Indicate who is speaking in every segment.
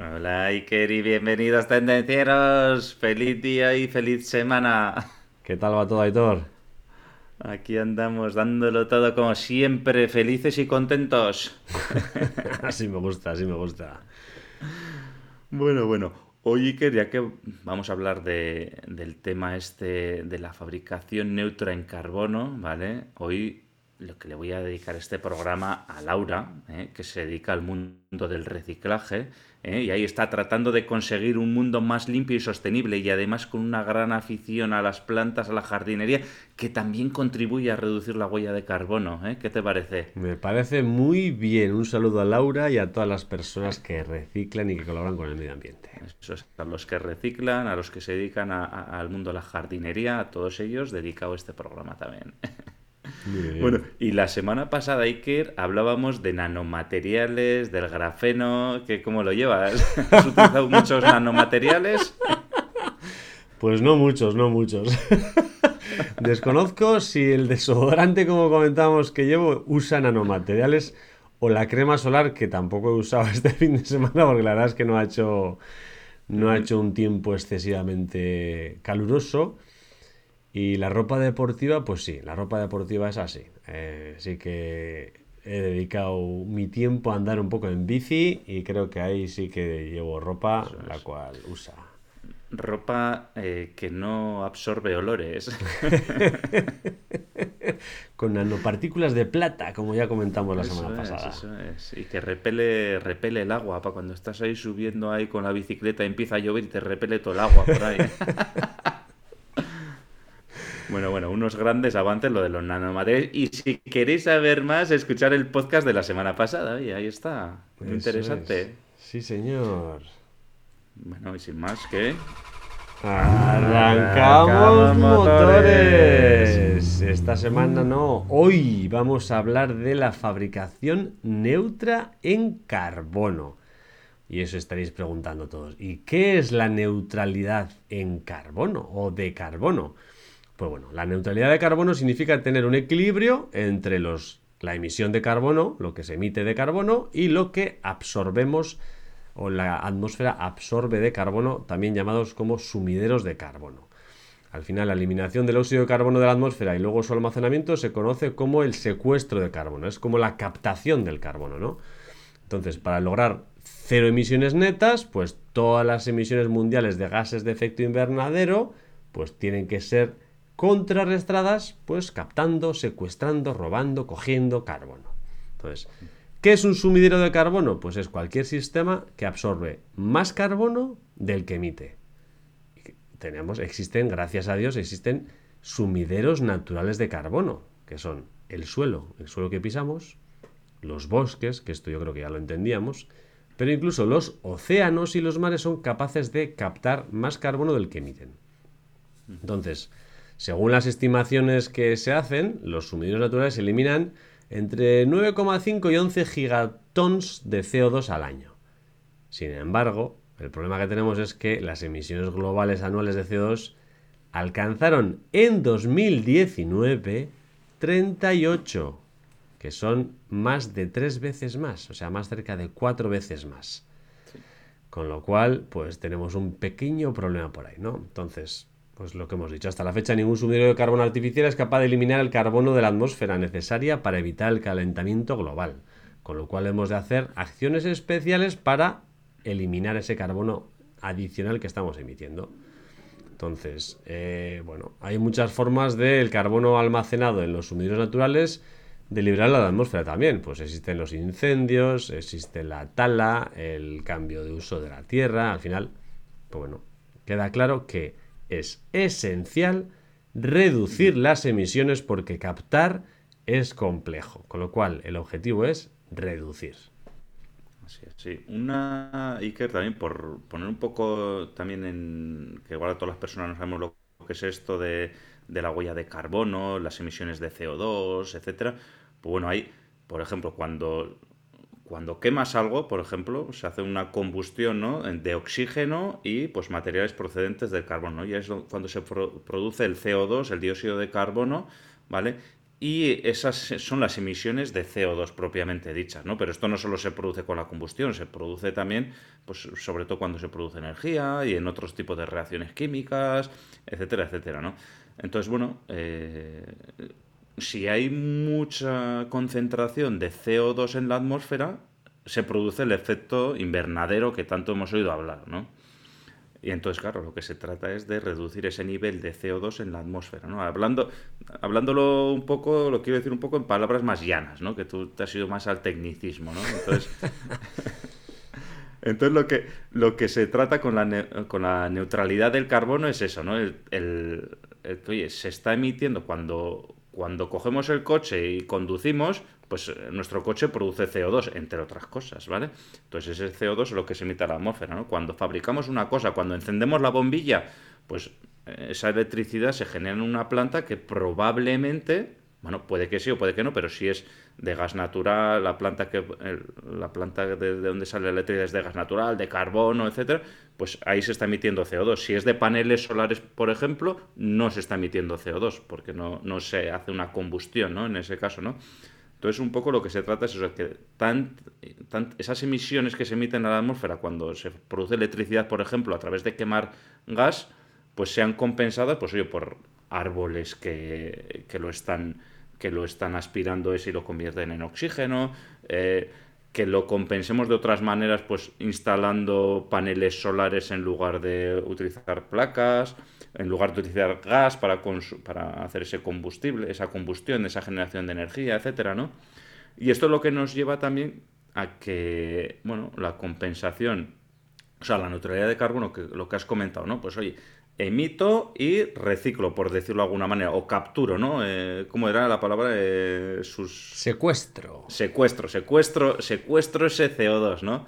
Speaker 1: Hola Iker y bienvenidos tendencieros. Feliz día y feliz semana.
Speaker 2: ¿Qué tal va todo, Aitor?
Speaker 1: Aquí andamos dándolo todo como siempre, felices y contentos.
Speaker 2: así me gusta, así me gusta.
Speaker 1: Bueno, bueno. Hoy Iker, ya que vamos a hablar de, del tema este de la fabricación neutra en carbono, ¿vale? Hoy lo que le voy a dedicar este programa a Laura, ¿eh? que se dedica al mundo del reciclaje, ¿eh? y ahí está tratando de conseguir un mundo más limpio y sostenible, y además con una gran afición a las plantas, a la jardinería, que también contribuye a reducir la huella de carbono. ¿eh? ¿Qué te parece?
Speaker 2: Me parece muy bien. Un saludo a Laura y a todas las personas que reciclan y que colaboran con el medio ambiente.
Speaker 1: Eso es, a los que reciclan, a los que se dedican a, a, al mundo de la jardinería, a todos ellos dedicado este programa también. Bueno, y la semana pasada, Iker, hablábamos de nanomateriales, del grafeno, que ¿cómo lo llevas? ¿Has utilizado muchos nanomateriales?
Speaker 2: Pues no muchos, no muchos. Desconozco si el desodorante, como comentábamos, que llevo, usa nanomateriales o la crema solar, que tampoco he usado este fin de semana, porque la verdad es que no ha hecho, no ha hecho un tiempo excesivamente caluroso. Y la ropa deportiva, pues sí, la ropa deportiva es así. Eh, sí que he dedicado mi tiempo a andar un poco en bici y creo que ahí sí que llevo ropa la cual usa.
Speaker 1: Ropa eh, que no absorbe olores.
Speaker 2: Con nanopartículas de plata, como ya comentamos la
Speaker 1: eso
Speaker 2: semana
Speaker 1: es,
Speaker 2: pasada.
Speaker 1: Eso es. Y que repele, repele el agua, para cuando estás ahí subiendo ahí con la bicicleta y empieza a llover y te repele todo el agua por ahí. Bueno, bueno, unos grandes avances lo de los nanomateriales. Y si queréis saber más, escuchar el podcast de la semana pasada. Y ahí está. Muy interesante.
Speaker 2: es. Sí, señor.
Speaker 1: Bueno, y sin más, ¿qué?
Speaker 2: Arrancamos
Speaker 1: Arrancamos
Speaker 2: motores.
Speaker 1: motores.
Speaker 2: Esta semana no. Hoy vamos a hablar de la fabricación neutra en carbono. Y eso estaréis preguntando todos. ¿Y qué es la neutralidad en carbono o de carbono? Pues bueno, la neutralidad de carbono significa tener un equilibrio entre los, la emisión de carbono, lo que se emite de carbono, y lo que absorbemos o la atmósfera absorbe de carbono, también llamados como sumideros de carbono. Al final, la eliminación del óxido de carbono de la atmósfera y luego su almacenamiento se conoce como el secuestro de carbono, es como la captación del carbono, ¿no? Entonces, para lograr cero emisiones netas, pues todas las emisiones mundiales de gases de efecto invernadero, pues tienen que ser contrarrestadas, pues captando, secuestrando, robando, cogiendo carbono. Entonces, ¿qué es un sumidero de carbono? Pues es cualquier sistema que absorbe más carbono del que emite. Tenemos, existen, gracias a Dios, existen sumideros naturales de carbono, que son el suelo, el suelo que pisamos, los bosques, que esto yo creo que ya lo entendíamos, pero incluso los océanos y los mares son capaces de captar más carbono del que emiten. Entonces, según las estimaciones que se hacen, los sumideros naturales eliminan entre 9,5 y 11 gigatons de CO2 al año. Sin embargo, el problema que tenemos es que las emisiones globales anuales de CO2 alcanzaron en 2019 38, que son más de tres veces más, o sea, más cerca de cuatro veces más. Con lo cual, pues tenemos un pequeño problema por ahí, ¿no? Entonces, pues lo que hemos dicho, hasta la fecha ningún sumidero de carbono artificial es capaz de eliminar el carbono de la atmósfera necesaria para evitar el calentamiento global. Con lo cual hemos de hacer acciones especiales para eliminar ese carbono adicional que estamos emitiendo. Entonces, eh, bueno, hay muchas formas del carbono almacenado en los sumideros naturales de liberarlo a la atmósfera también. Pues existen los incendios, existe la tala, el cambio de uso de la tierra. Al final, pues bueno, queda claro que es esencial reducir las emisiones porque captar es complejo. Con lo cual, el objetivo es reducir.
Speaker 1: Así es. Una, Iker, también por poner un poco también en que igual a todas las personas no sabemos lo que es esto de, de la huella de carbono, las emisiones de CO2, etcétera. Pues bueno, hay, por ejemplo, cuando cuando quemas algo, por ejemplo, se hace una combustión ¿no? de oxígeno y pues materiales procedentes del carbono. Y es cuando se produce el CO2, el dióxido de carbono, ¿vale? Y esas son las emisiones de CO2 propiamente dichas, ¿no? Pero esto no solo se produce con la combustión, se produce también, pues sobre todo cuando se produce energía y en otros tipos de reacciones químicas, etcétera, etcétera, ¿no? Entonces, bueno, eh, si hay mucha concentración de CO2 en la atmósfera, se produce el efecto invernadero que tanto hemos oído hablar, ¿no? Y entonces, claro, lo que se trata es de reducir ese nivel de CO2 en la atmósfera, ¿no? Hablando, hablándolo un poco, lo quiero decir un poco en palabras más llanas, ¿no? Que tú te has ido más al tecnicismo, ¿no? Entonces, entonces lo, que, lo que se trata con la, con la neutralidad del carbono es eso, ¿no? El, oye, se está emitiendo cuando, cuando cogemos el coche y conducimos, pues eh, nuestro coche produce CO2, entre otras cosas, ¿vale? Entonces ese CO2 es lo que se emite a la atmósfera, ¿no? Cuando fabricamos una cosa, cuando encendemos la bombilla, pues eh, esa electricidad se genera en una planta que probablemente, bueno, puede que sí o puede que no, pero si es de gas natural, la planta que la planta de, donde sale la electricidad es de gas natural, de carbono, etcétera, pues ahí se está emitiendo CO2. Si es de paneles solares, por ejemplo, no se está emitiendo CO2, porque no, no se hace una combustión, ¿no? En ese caso, ¿no? Entonces, un poco lo que se trata es eso, que esas emisiones que se emiten a la atmósfera cuando se produce electricidad, por ejemplo, a través de quemar gas, pues sean compensadas, pues oye, por árboles que, que lo están que lo están aspirando ese y lo convierten en oxígeno, eh, que lo compensemos de otras maneras, pues instalando paneles solares en lugar de utilizar placas, en lugar de utilizar gas para, para hacer ese combustible, esa combustión, esa generación de energía, etcétera, ¿no? Y esto es lo que nos lleva también a que, bueno, la compensación, o sea, la neutralidad de carbono, que lo que has comentado, ¿no? Pues oye, emito y reciclo, por decirlo de alguna manera, o capturo, ¿no? Eh, ¿Cómo era la palabra? Eh, sus...
Speaker 2: Secuestro.
Speaker 1: Secuestro, secuestro, secuestro ese CO2, ¿no?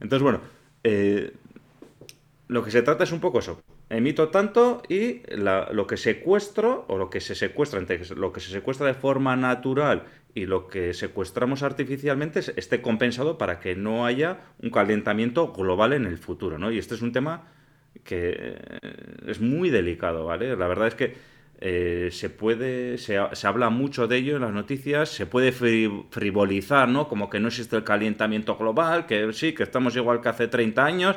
Speaker 1: Entonces, bueno, eh, lo que se trata es un poco eso. Emito tanto y lo que secuestro, o lo que se secuestra, entre lo que se secuestra de forma natural y lo que secuestramos artificialmente esté compensado para que no haya un calentamiento global en el futuro, ¿no? Y este es un tema que eh, es muy delicado, ¿vale? La verdad es que eh, se puede, se, habla mucho de ello en las noticias, se puede frivolizar, ¿no? Como que no existe el calentamiento global, que sí, que estamos igual que hace 30 años,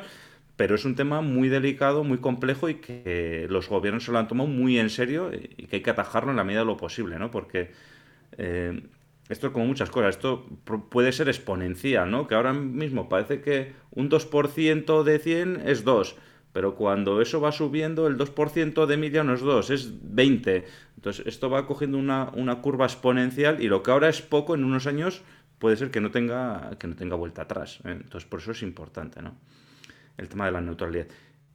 Speaker 1: pero es un tema muy delicado, muy complejo y que los gobiernos se lo han tomado muy en serio y que hay que atajarlo en la medida de lo posible, ¿no? Porque eh, esto es como muchas cosas, esto puede ser exponencial, ¿no? Que ahora mismo parece que un 2% de 100 es 2, pero cuando eso va subiendo, el 2% de mil no es 2, es 20. Entonces, esto va cogiendo una, curva exponencial y lo que ahora es poco, en unos años puede ser que no tenga, que no tenga vuelta atrás. ¿eh? Entonces, por eso es importante, ¿no? El tema de la neutralidad.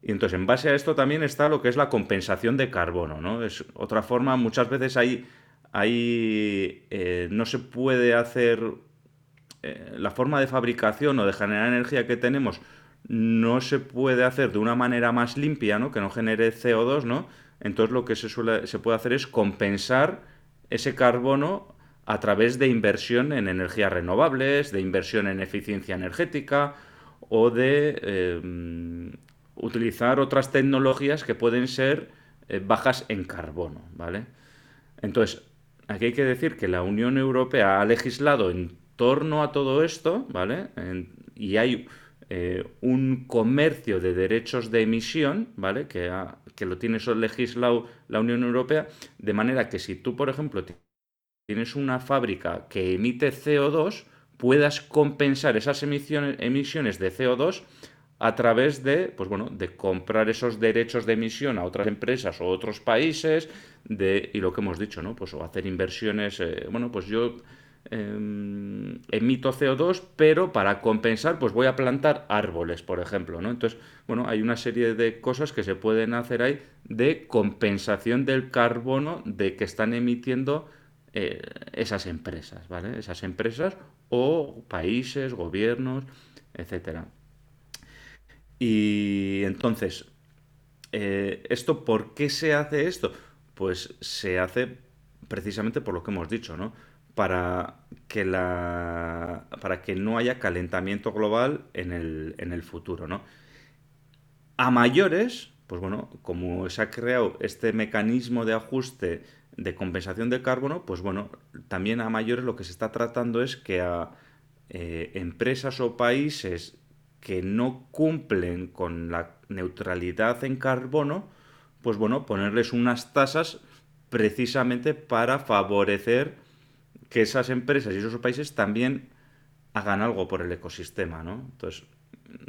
Speaker 1: Y entonces, en base a esto también está lo que es la compensación de carbono, ¿no? Es otra forma, muchas veces hay, hay eh, no se puede hacer eh, la forma de fabricación o de generar energía que tenemos no se puede hacer de una manera más limpia, ¿no? que no genere CO2, ¿no? entonces lo que se, suele, se puede hacer es compensar ese carbono a través de inversión en energías renovables, de inversión en eficiencia energética o de eh, utilizar otras tecnologías que pueden ser eh, bajas en carbono, ¿vale? Entonces, aquí hay que decir que la Unión Europea ha legislado en torno a todo esto, ¿vale? y hay eh, un comercio de derechos de emisión, ¿vale? Que, lo tiene legislado la Unión Europea, de manera que si tú, por ejemplo, tienes una fábrica que emite CO2, puedas compensar esas emisiones, emisiones de CO2 a través de, pues bueno, de comprar esos derechos de emisión a otras empresas o otros países, de, y lo que hemos dicho, ¿no? Pues o hacer inversiones, eh, bueno, pues yo Em, emito CO2, pero para compensar, pues voy a plantar árboles, por ejemplo, ¿no? Entonces, bueno, hay una serie de cosas que se pueden hacer ahí de compensación del carbono de que están emitiendo eh, esas empresas, ¿vale? Esas empresas o países, gobiernos. etcétera. Y entonces, eh, ¿esto por qué se hace esto? Pues se hace precisamente por lo que hemos dicho, ¿no? Para que, la, para que no haya calentamiento global en el, en el futuro, ¿no? A mayores, pues bueno, como se ha creado este mecanismo de ajuste de compensación de carbono, pues bueno, también a mayores lo que se está tratando es que a eh, empresas o países que no cumplen con la neutralidad en carbono, pues bueno, ponerles unas tasas precisamente para favorecer que esas empresas y esos países también hagan algo por el ecosistema, ¿no? Entonces,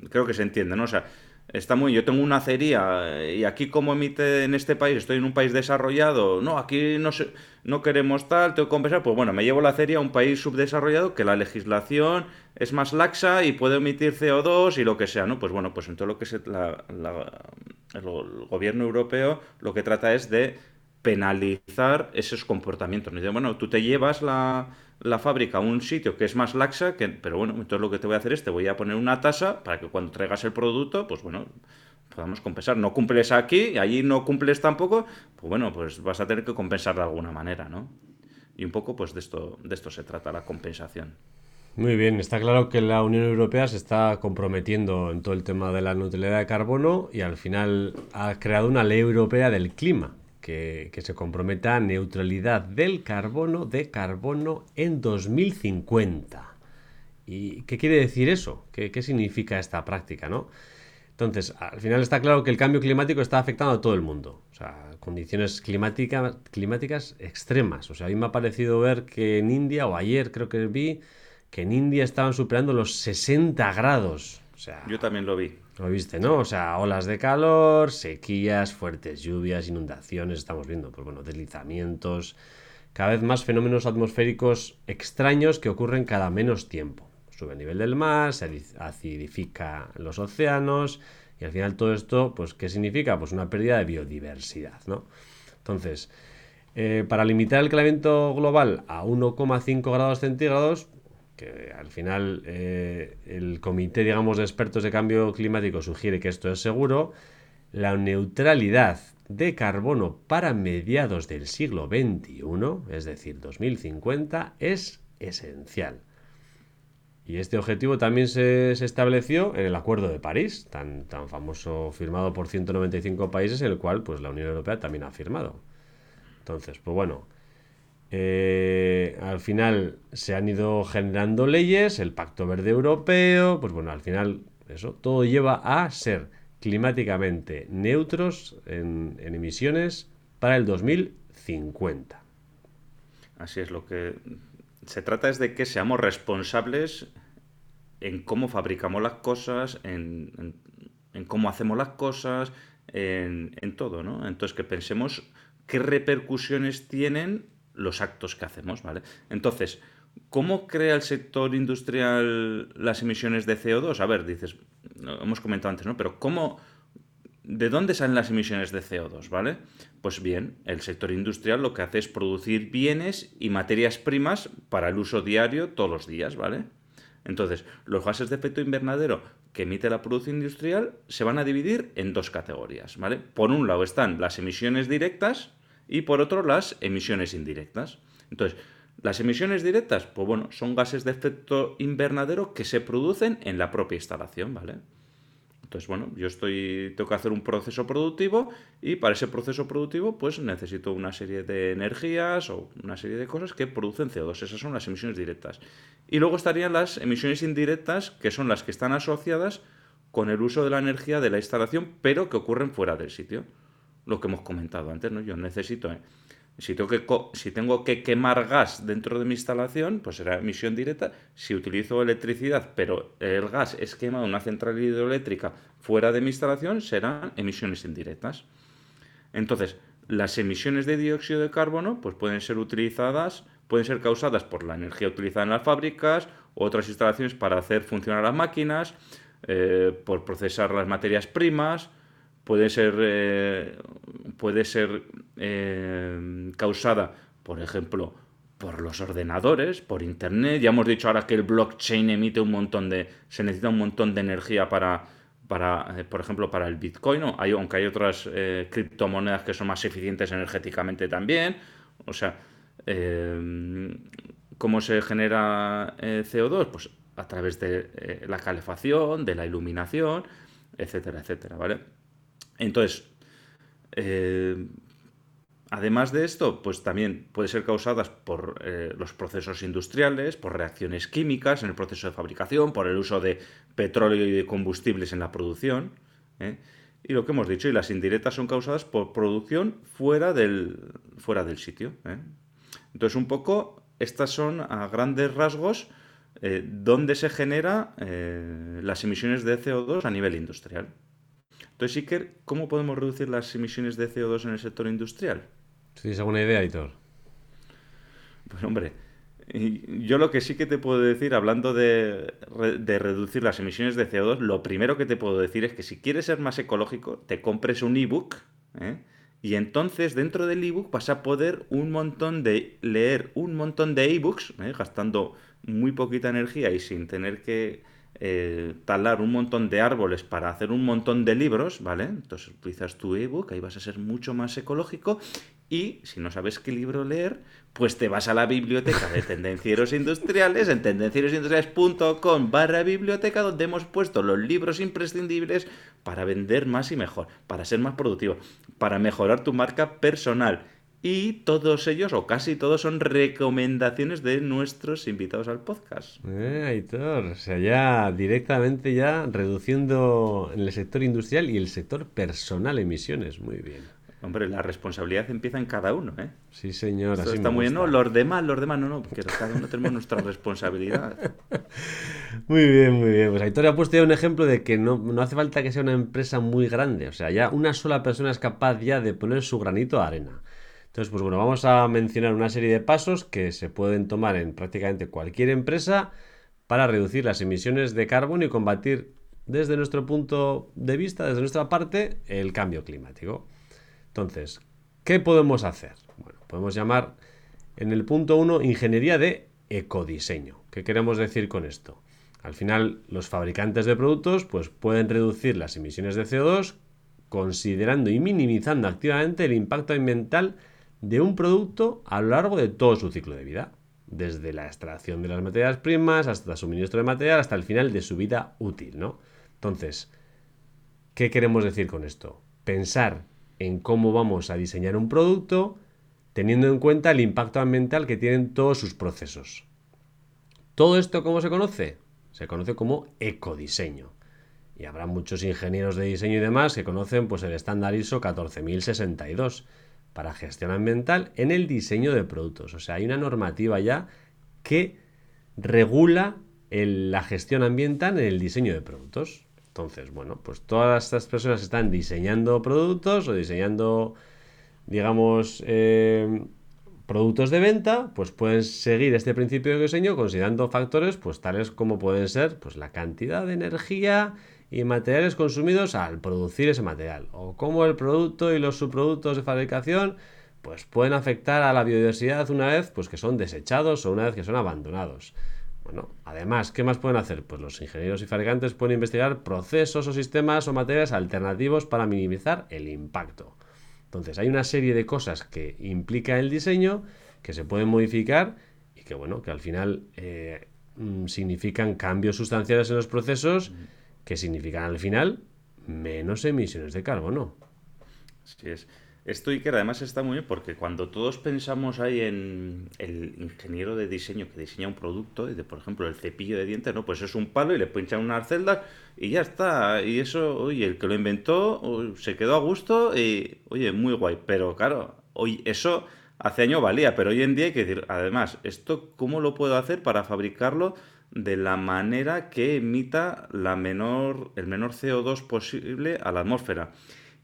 Speaker 1: creo que se entiende, ¿no? O sea, Está muy, yo tengo una acería eh, y aquí como emite en este país, estoy en un país desarrollado, no, aquí no, se, no queremos tal, tengo que compensar, pues bueno, me llevo la acería a un país subdesarrollado que la legislación es más laxa y puede emitir CO2 y lo que sea, ¿no? Pues bueno, pues entonces lo que es el gobierno europeo lo que trata es de penalizar esos comportamientos. dice, bueno, tú te llevas la, la fábrica a un sitio que es más laxa, que, pero bueno, entonces lo que te voy a hacer es te voy a poner una tasa para que cuando traigas el producto, pues bueno, podamos compensar. No cumples aquí allí no cumples tampoco, pues bueno, pues vas a tener que compensar de alguna manera, ¿no? Y un poco pues de esto, de esto se trata la compensación.
Speaker 2: Muy bien, está claro que la Unión Europea se está comprometiendo en todo el tema de la neutralidad de carbono y al final ha creado una ley europea del clima que, se comprometa a neutralidad del carbono de carbono en 2050. ¿Y qué quiere decir eso? ¿Qué, significa esta práctica? ¿no? Entonces, al final está claro que el cambio climático está afectando a todo el mundo. O sea, condiciones climáticas extremas. O sea, a mí me ha parecido ver que en India, o ayer creo que vi, que en India estaban superando los 60 grados. O sea,
Speaker 1: Yo también lo vi.
Speaker 2: Lo viste, ¿no? O sea, olas de calor, sequías, fuertes lluvias, inundaciones, estamos viendo, pues bueno, deslizamientos, cada vez más fenómenos atmosféricos extraños que ocurren cada menos tiempo. Sube el nivel del mar, se acidifica los océanos y al final todo esto, pues, ¿qué significa? Pues una pérdida de biodiversidad, ¿no? Entonces, eh, para limitar el calentamiento global a 1,5 grados centígrados, al final eh, el comité, digamos, de expertos de cambio climático sugiere que esto es seguro, la neutralidad de carbono para mediados del siglo XXI, es decir, 2050, es esencial. Y este objetivo también se, estableció en el Acuerdo de París, tan, tan, famoso, firmado por 195 países, el cual pues, la Unión Europea también ha firmado. Entonces, pues bueno, eh, al final se han ido generando leyes, el Pacto Verde Europeo, pues bueno, al final eso todo lleva a ser climáticamente neutros en, emisiones para el 2050.
Speaker 1: Así es, lo que se trata es de que seamos responsables en cómo fabricamos las cosas, en, cómo hacemos las cosas, en, en, todo, ¿no? Entonces que pensemos qué repercusiones tienen los actos que hacemos, ¿vale? Entonces, ¿cómo crea el sector industrial las emisiones de CO2? A ver, dices, hemos comentado antes, ¿no? Pero ¿cómo, de dónde salen las emisiones de CO2, ¿vale? Pues bien, el sector industrial lo que hace es producir bienes y materias primas para el uso diario todos los días, ¿vale? Entonces, los gases de efecto invernadero que emite la producción industrial se van a dividir en dos categorías, ¿vale? Por un lado están las emisiones directas, y por otro las emisiones indirectas. Entonces, las emisiones directas, pues bueno, son gases de efecto invernadero que se producen en la propia instalación, ¿vale? Entonces, bueno, yo estoy, tengo que hacer un proceso productivo y para ese proceso productivo, pues necesito una serie de energías o una serie de cosas que producen CO2. Esas son las emisiones directas. Y luego estarían las emisiones indirectas, que son las que están asociadas con el uso de la energía de la instalación, pero que ocurren fuera del sitio lo que hemos comentado antes, ¿no? Yo necesito, ¿eh? si, tengo que, si tengo que quemar gas dentro de mi instalación, pues será emisión directa. Si utilizo electricidad, pero el gas es quemado en una central hidroeléctrica fuera de mi instalación, serán emisiones indirectas. Entonces, las emisiones de dióxido de carbono pues pueden ser utilizadas, pueden ser causadas por la energía utilizada en las fábricas, otras instalaciones para hacer funcionar las máquinas, eh, por procesar las materias primas, puede ser, eh, puede ser eh, causada, por ejemplo, por los ordenadores, por internet. Ya hemos dicho ahora que el blockchain emite un montón de. se necesita un montón de energía para. para eh, por ejemplo, para el Bitcoin. Hay, aunque hay otras criptomonedas que son más eficientes energéticamente también. O sea, ¿cómo se genera CO2? Pues a través de la calefacción, de la iluminación, etcétera, etcétera, ¿vale? Entonces, Además de esto, pues también puede ser causadas por eh, los procesos industriales, por reacciones químicas en el proceso de fabricación, por el uso de petróleo y de combustibles en la producción. ¿eh? Y lo que hemos dicho, y las indirectas son causadas por producción fuera del, fuera del sitio. ¿eh? Entonces, un poco, estas son a grandes rasgos donde se generan las emisiones de CO2 a nivel industrial. Entonces, Iker, ¿cómo podemos reducir las emisiones de CO2 en el sector industrial?
Speaker 2: ¿Tienes alguna idea, Hitor?
Speaker 1: Pues hombre, yo lo que sí que te puedo decir, hablando de, reducir las emisiones de CO2, lo primero que te puedo decir es que si quieres ser más ecológico, te compres un ebook, ¿eh? y entonces dentro del ebook vas a poder un montón de leer un montón de ebooks, ¿eh? gastando muy poquita energía y sin tener que eh, talar un montón de árboles para hacer un montón de libros, ¿vale? Entonces utilizas tu ebook, ahí vas a ser mucho más ecológico y si no sabes qué libro leer, pues te vas a la biblioteca de Tendencieros Industriales en tendencierosindustriales.com barra biblioteca donde hemos puesto los libros imprescindibles para vender más y mejor, para ser más productivo, para mejorar tu marca personal. Y todos ellos, o casi todos, son recomendaciones de nuestros invitados al podcast.
Speaker 2: Eh, Aitor, o sea, ya directamente ya reduciendo en el sector industrial y el sector personal emisiones. Muy bien.
Speaker 1: Hombre, la responsabilidad empieza en cada uno, ¿eh?
Speaker 2: Sí, señor.
Speaker 1: Así está muy bien, no, los demás, los demás, no, no, porque cada uno tenemos nuestra responsabilidad.
Speaker 2: Muy bien, muy bien. Pues Aitor ha puesto ya un ejemplo de que no, no, hace falta que sea una empresa muy grande, o sea, ya una sola persona es capaz ya de poner su granito de arena. Entonces, pues bueno, vamos a mencionar una serie de pasos que se pueden tomar en prácticamente cualquier empresa para reducir las emisiones de carbono y combatir desde nuestro punto de vista, desde nuestra parte, el cambio climático. Entonces, ¿qué podemos hacer? Bueno, podemos llamar en el punto 1 ingeniería de ecodiseño. ¿Qué queremos decir con esto? Al final, los fabricantes de productos pues, pueden reducir las emisiones de CO2 considerando y minimizando activamente el impacto ambiental de un producto a lo largo de todo su ciclo de vida, desde la extracción de las materias primas hasta suministro de material hasta el final de su vida útil, ¿no? Entonces, ¿qué queremos decir con esto? Pensar en cómo vamos a diseñar un producto teniendo en cuenta el impacto ambiental que tienen todos sus procesos. ¿Todo esto cómo se conoce? Se conoce como ecodiseño. Y habrá muchos ingenieros de diseño y demás que conocen pues, el estándar ISO 14062 para gestión ambiental en el diseño de productos. O sea, hay una normativa ya que regula la gestión ambiental en el diseño de productos. Entonces, bueno, pues todas estas personas están diseñando productos o diseñando, digamos, eh, productos de venta, pues pueden seguir este principio de diseño considerando factores, pues tales como pueden ser, pues la cantidad de energía y materiales consumidos al producir ese material, o cómo el producto y los subproductos de fabricación, pues pueden afectar a la biodiversidad una vez, pues que son desechados o una vez que son abandonados. Bueno, además, ¿qué más pueden hacer? Pues los ingenieros y fabricantes pueden investigar procesos o sistemas o materiales alternativos para minimizar el impacto. Entonces, hay una serie de cosas que implica el diseño que se pueden modificar y que, bueno, que al final eh, mm, significan cambios sustanciales en los procesos que significan al final menos emisiones de carbono.
Speaker 1: Así es. Esto que además está muy bien porque cuando todos pensamos ahí en el ingeniero de diseño que diseña un producto, de, por ejemplo el cepillo de dientes, ¿no? Pues es un palo y le pinchan unas celdas y ya está. Y eso, oye, el que lo inventó se quedó a gusto y, oye, muy guay. Pero claro, hoy eso hace año valía, pero hoy en día hay que decir, además, ¿esto cómo lo puedo hacer para fabricarlo de la manera que emita la menor, el menor CO2 posible a la atmósfera?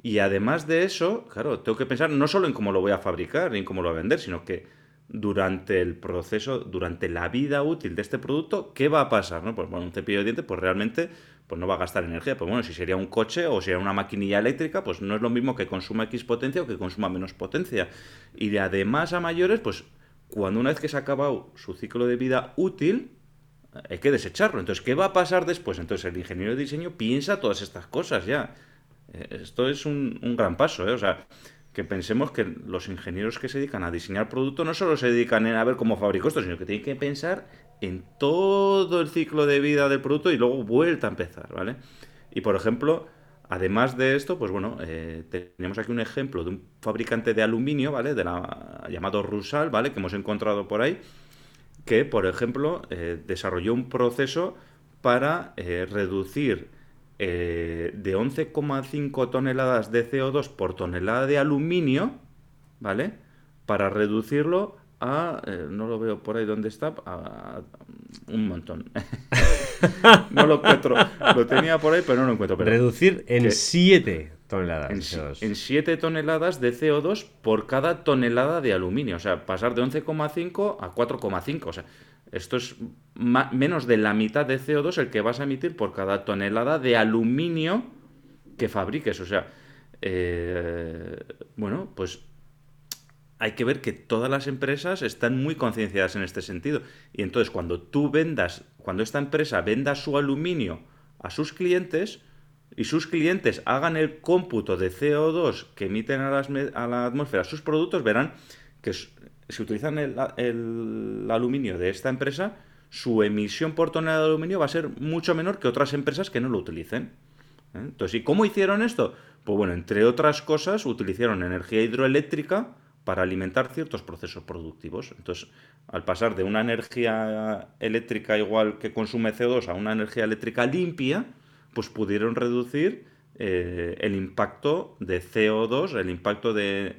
Speaker 1: Y además de eso, claro, tengo que pensar no solo en cómo lo voy a fabricar ni en cómo lo voy a vender, sino que durante el proceso, durante la vida útil de este producto, ¿qué va a pasar? ¿no? Pues bueno, un cepillo de dientes, pues realmente pues no va a gastar energía. Pues bueno, si sería un coche o sería una maquinilla eléctrica, pues no es lo mismo que consuma X potencia o que consuma menos potencia. Y además a mayores, pues cuando una vez que se ha acabado su ciclo de vida útil, hay que desecharlo. Entonces, ¿qué va a pasar después? Entonces, el ingeniero de diseño piensa todas estas cosas ya. Eh, esto es un, gran paso, ¿eh? O sea, que pensemos que los ingenieros que se dedican a diseñar producto no solo se dedican a ver cómo fabrico esto, sino que tienen que pensar en todo el ciclo de vida del producto y luego vuelta a empezar, ¿vale? Y por ejemplo, además de esto, pues bueno, eh, tenemos aquí un ejemplo de un fabricante de aluminio, ¿vale? De la, llamado Rusal, ¿vale? Que hemos encontrado por ahí, que, por ejemplo, eh, desarrolló un proceso para eh, reducir de 11,5 toneladas de CO2 por tonelada de aluminio, ¿vale? Para reducirlo a, eh, no lo veo por ahí donde está, a, un montón. no lo encuentro. Lo tenía por ahí, pero no lo encuentro.
Speaker 2: Reducir en 7 toneladas.
Speaker 1: En, en 7 toneladas de CO2 por cada tonelada de aluminio. O sea, pasar de 11,5 a 4,5. O sea, esto es menos de la mitad de CO2 el que vas a emitir por cada tonelada de aluminio que fabriques. O sea, eh, bueno, pues hay que ver que todas las empresas están muy concienciadas en este sentido. Y entonces cuando tú vendas, cuando esta empresa venda su aluminio a sus clientes y sus clientes hagan el cómputo de CO2 que emiten a, la atmósfera sus productos, verán que si utilizan el, aluminio de esta empresa, su emisión por tonelada de aluminio va a ser mucho menor que otras empresas que no lo utilicen. ¿eh? Entonces, ¿y cómo hicieron esto? Pues bueno, entre otras cosas, utilizaron energía hidroeléctrica, para alimentar ciertos procesos productivos. Entonces, al pasar de una energía eléctrica igual que consume CO2 a una energía eléctrica limpia, pues pudieron reducir eh, el impacto de CO2, el impacto de,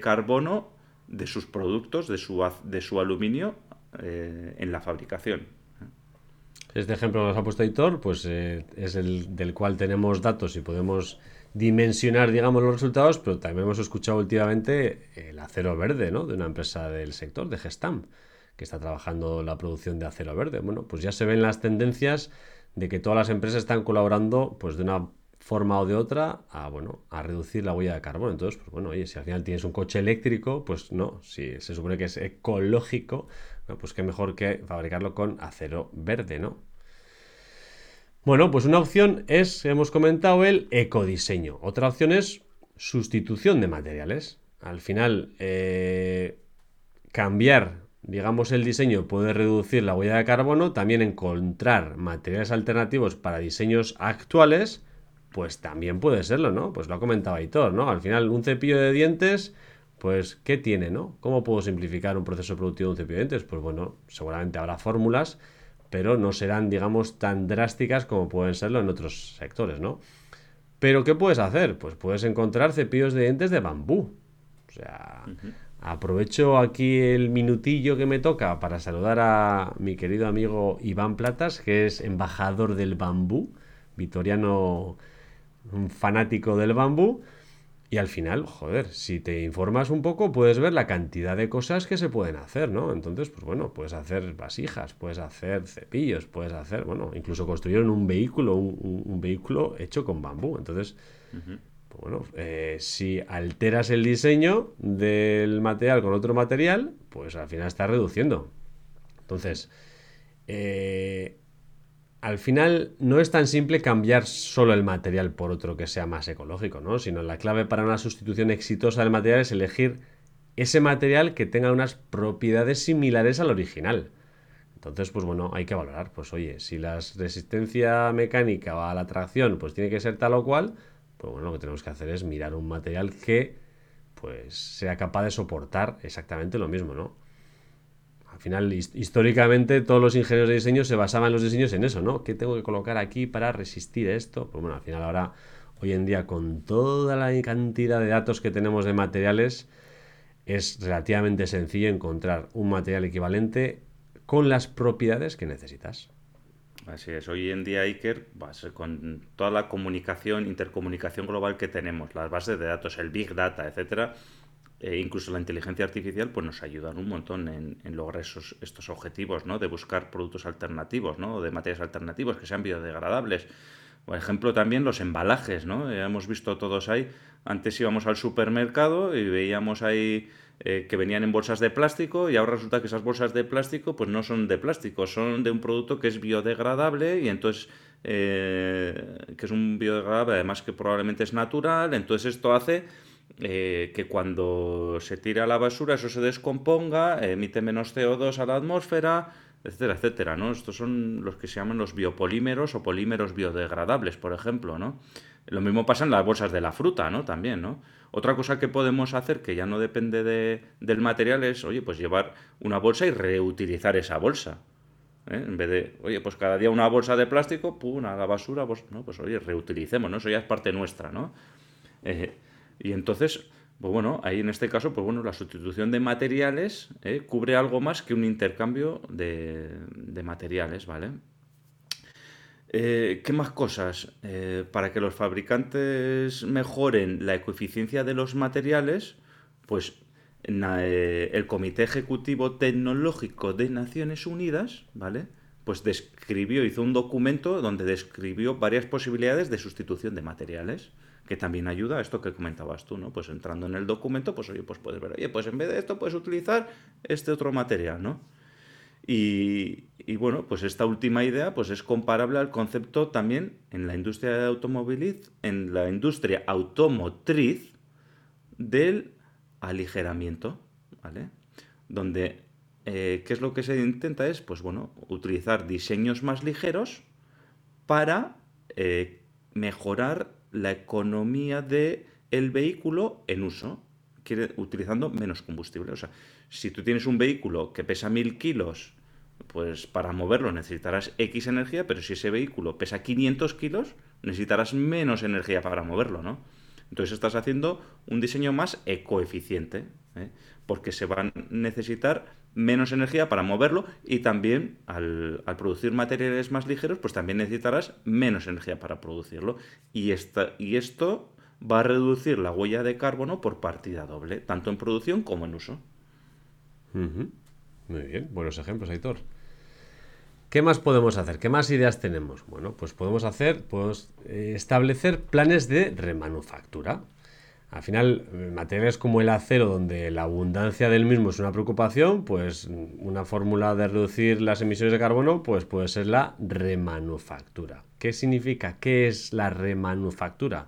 Speaker 1: carbono de sus productos, de su, de su aluminio eh, en la fabricación.
Speaker 2: Este ejemplo que nos ha puesto Editor, pues eh, es el del cual tenemos datos y podemos dimensionar, digamos, los resultados, pero también hemos escuchado últimamente el acero verde, ¿no? De una empresa del sector, de Gestam, que está trabajando la producción de acero verde. Bueno, pues ya se ven las tendencias de que todas las empresas están colaborando, pues de una forma o de otra, a, bueno, a reducir la huella de carbono. Entonces, pues bueno, oye, si al final tienes un coche eléctrico, pues no, si se supone que es ecológico, pues qué mejor que fabricarlo con acero verde, ¿no? Bueno, pues una opción es, hemos comentado, el ecodiseño. Otra opción es sustitución de materiales. Al final, eh, cambiar, digamos, el diseño puede reducir la huella de carbono. También encontrar materiales alternativos para diseños actuales, pues también puede serlo, ¿no? Pues lo ha comentado Aitor, ¿no? Al final, un cepillo de dientes, pues, ¿qué tiene, no? ¿Cómo puedo simplificar un proceso productivo de un cepillo de dientes? Pues bueno, seguramente habrá fórmulas pero no serán, digamos, tan drásticas como pueden serlo en otros sectores, ¿no? Pero ¿qué puedes hacer? Pues puedes encontrar cepillos de dientes de bambú. O sea, aprovecho aquí el minutillo que me toca para saludar a mi querido amigo Iván Platas, que es embajador del bambú, vitoriano, un fanático del bambú. Y al final, joder, si te informas un poco, puedes ver la cantidad de cosas que se pueden hacer, ¿no? Entonces, pues bueno, puedes hacer vasijas, puedes hacer cepillos, puedes hacer, bueno, incluso construyeron un vehículo, un, vehículo hecho con bambú. Entonces, bueno, eh, si alteras el diseño del material con otro material, pues al final estás reduciendo. Entonces, eh, al final no es tan simple cambiar solo el material por otro que sea más ecológico, ¿no? Sino la clave para una sustitución exitosa del material es elegir ese material que tenga unas propiedades similares al original. Entonces, pues bueno, hay que valorar, pues oye, si la resistencia mecánica a la tracción pues tiene que ser tal o cual, pues bueno, lo que tenemos que hacer es mirar un material que pues sea capaz de soportar exactamente lo mismo, ¿no? al final, históricamente, todos los ingenieros de diseño se basaban en los diseños en eso, ¿no? ¿Qué tengo que colocar aquí para resistir esto? Pues bueno, al final ahora, hoy en día, con toda la cantidad de datos que tenemos de materiales, es relativamente sencillo encontrar un material equivalente con las propiedades que necesitas.
Speaker 1: Así es, hoy en día Iker, con toda la comunicación, intercomunicación global que tenemos, las bases de datos, el Big Data, etcétera, e incluso la inteligencia artificial pues nos ayudan un montón en, lograr esos, estos objetivos, ¿no? De buscar productos alternativos, ¿no? De materiales alternativos que sean biodegradables. Por ejemplo, también los embalajes, ¿no? hemos visto todos ahí, antes íbamos al supermercado y veíamos ahí eh, que venían en bolsas de plástico y ahora resulta que esas bolsas de plástico pues no son de plástico, son de un producto que es biodegradable y entonces eh, que es un biodegradable además que probablemente es natural, entonces esto hace eh, que cuando se tira a la basura eso se descomponga, emite menos CO2 a la atmósfera, etcétera, etcétera, ¿no? Estos son los que se llaman los biopolímeros o polímeros biodegradables, por ejemplo, ¿no? Lo mismo pasa en las bolsas de la fruta, ¿no? También, ¿no? Otra cosa que podemos hacer, que ya no depende de, del material, es, oye, pues llevar una bolsa y reutilizar esa bolsa. ¿eh? En vez de, oye, pues cada día una bolsa de plástico, pum, a la basura, pues, no, pues oye, reutilicemos, ¿no? Eso ya es parte nuestra, ¿no? Eh, y entonces, pues bueno, ahí en este caso, pues bueno, la sustitución de materiales ¿eh? cubre algo más que un intercambio de materiales, ¿vale? Eh, ¿Qué más cosas? Eh, para que los fabricantes mejoren la eficiencia de los materiales, pues eh, el Comité Ejecutivo Tecnológico de Naciones Unidas, ¿vale? Pues describió, hizo un documento donde describió varias posibilidades de sustitución de materiales, que también ayuda a esto que comentabas tú, ¿no? Pues entrando en el documento, pues oye, pues puedes ver, oye, pues en vez de esto puedes utilizar este otro material, ¿no? Y, bueno, pues esta última idea pues es comparable al concepto también en la industria de en la industria automotriz del aligeramiento, ¿vale? Donde, eh, ¿qué es lo que se intenta? Es, pues bueno, utilizar diseños más ligeros para eh, mejorar la economía del el vehículo en uso, utilizando menos combustible. O sea, si tú tienes un vehículo que pesa 1000 kilos, pues para moverlo necesitarás X energía, pero si ese vehículo pesa 500 kilos, necesitarás menos energía para moverlo, ¿no? Entonces estás haciendo un diseño más ecoeficiente, ¿eh? porque se va a necesitar menos energía para moverlo y también al, producir materiales más ligeros, pues también necesitarás menos energía para producirlo. Y, esta, y esto va a reducir la huella de carbono por partida doble, tanto en producción como en uso.
Speaker 2: Muy bien, buenos ejemplos, Aitor. ¿Qué más podemos hacer? ¿Qué más ideas tenemos? Bueno, pues podemos hacer, podemos eh, establecer planes de remanufactura. Al final, materiales como el acero, donde la abundancia del mismo es una preocupación, pues una fórmula de reducir las emisiones de carbono, pues puede ser la remanufactura. ¿Qué significa? ¿Qué es la remanufactura?